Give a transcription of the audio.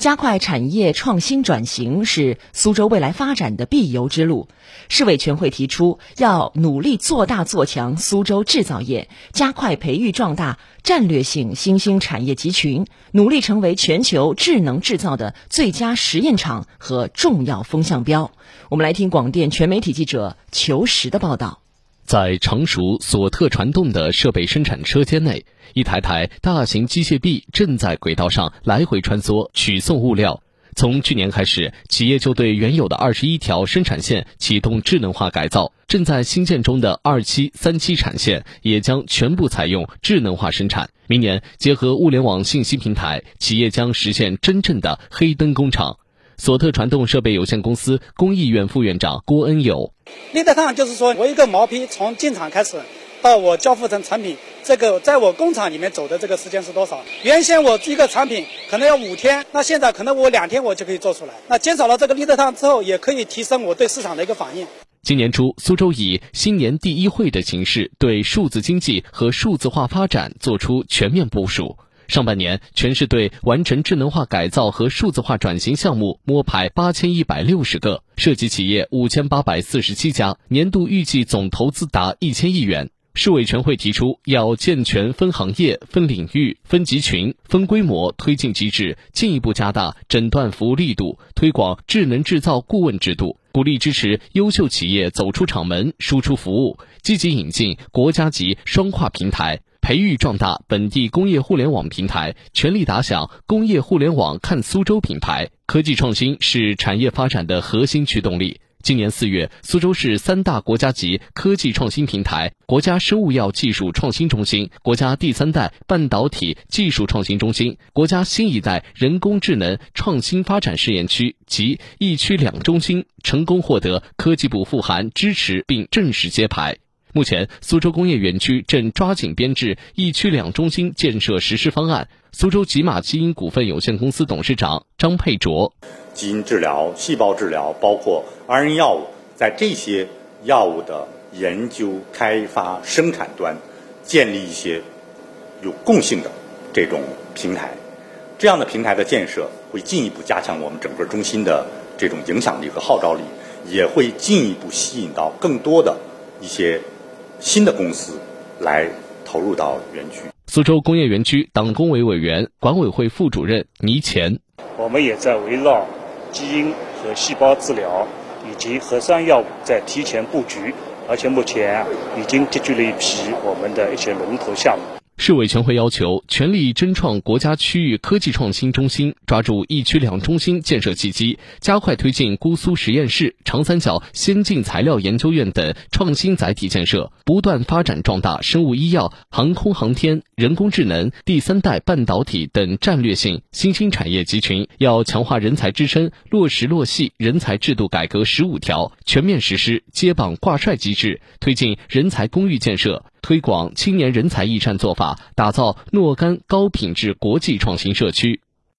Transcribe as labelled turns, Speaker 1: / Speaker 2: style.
Speaker 1: 加快产业创新转型是苏州未来发展的必由之路。市委全会提出，要努力做大做强苏州制造业，加快培育壮大战略性新兴产业集群，努力成为全球智能制造的最佳实验场和重要风向标。我们来听广电全媒体记者裘实的报道。
Speaker 2: 在常熟索特传动的设备生产车间内，一台台大型机械臂正在轨道上来回穿梭，取送物料。从去年开始，企业就对原有的二十一条生产线启动智能化改造，正在新建中的二期、三期产线也将全部采用智能化生产。明年，结合物联网信息平台，企业将实现真正的黑灯工厂。索特传动设备有限公司工艺院副院长郭恩友，
Speaker 3: 立德烫就是说我一个毛坯从进厂开始到我交付成产品，这个在我工厂里面走的这个时间是多少？原先我一个产品可能要五天，那现在可能我两天我就可以做出来。那减少了这个立得烫之后，也可以提升我对市场的一个反应。
Speaker 2: 今年初，苏州以新年第一会的形式，对数字经济和数字化发展做出全面部署。上半年，全市对完成智能化改造和数字化转型项目摸排八千一百六十个，涉及企业五千八百四十七家，年度预计总投资达一千亿元。市委全会提出，要健全分行业、分领域、分集群、分规模推进机制，进一步加大诊断服务力度，推广智能制造顾问制度，鼓励支持优秀企业走出厂门、输出服务，积极引进国家级双跨平台。培育壮大本地工业互联网平台，全力打响工业互联网看苏州品牌。科技创新是产业发展的核心驱动力。今年四月，苏州市三大国家级科技创新平台——国家生物药技术创新中心、国家第三代半导体技术创新中心、国家新一代人工智能创新发展试验区及一区两中心，成功获得科技部复函支持并正式揭牌。目前，苏州工业园区正抓紧编制一区两中心建设实施方案。苏州吉马基因股份有限公司董事长张佩卓：
Speaker 4: 基因治疗、细胞治疗，包括 RNA 药物，在这些药物的研究、开发、生产端，建立一些有共性的这种平台。这样的平台的建设，会进一步加强我们整个中心的这种影响力和号召力，也会进一步吸引到更多的一些。新的公司来投入到园区。
Speaker 2: 苏州工业园区党工委委员、管委会副主任倪前，
Speaker 5: 我们也在围绕基因和细胞治疗以及核酸药物在提前布局，而且目前已经集聚了一批我们的一些龙头项目。
Speaker 2: 市委全会要求全力争创国家区域科技创新中心，抓住一区两中心建设契机，加快推进姑苏实验室、长三角先进材料研究院等创新载体建设，不断发展壮大生物医药、航空航天、人工智能、第三代半导体等战略性新兴产业集群。要强化人才支撑，落实落细人才制度改革十五条，全面实施接榜挂帅机制，推进人才公寓建设。推广青年人才驿站做法，打造若干高品质国际创新社区。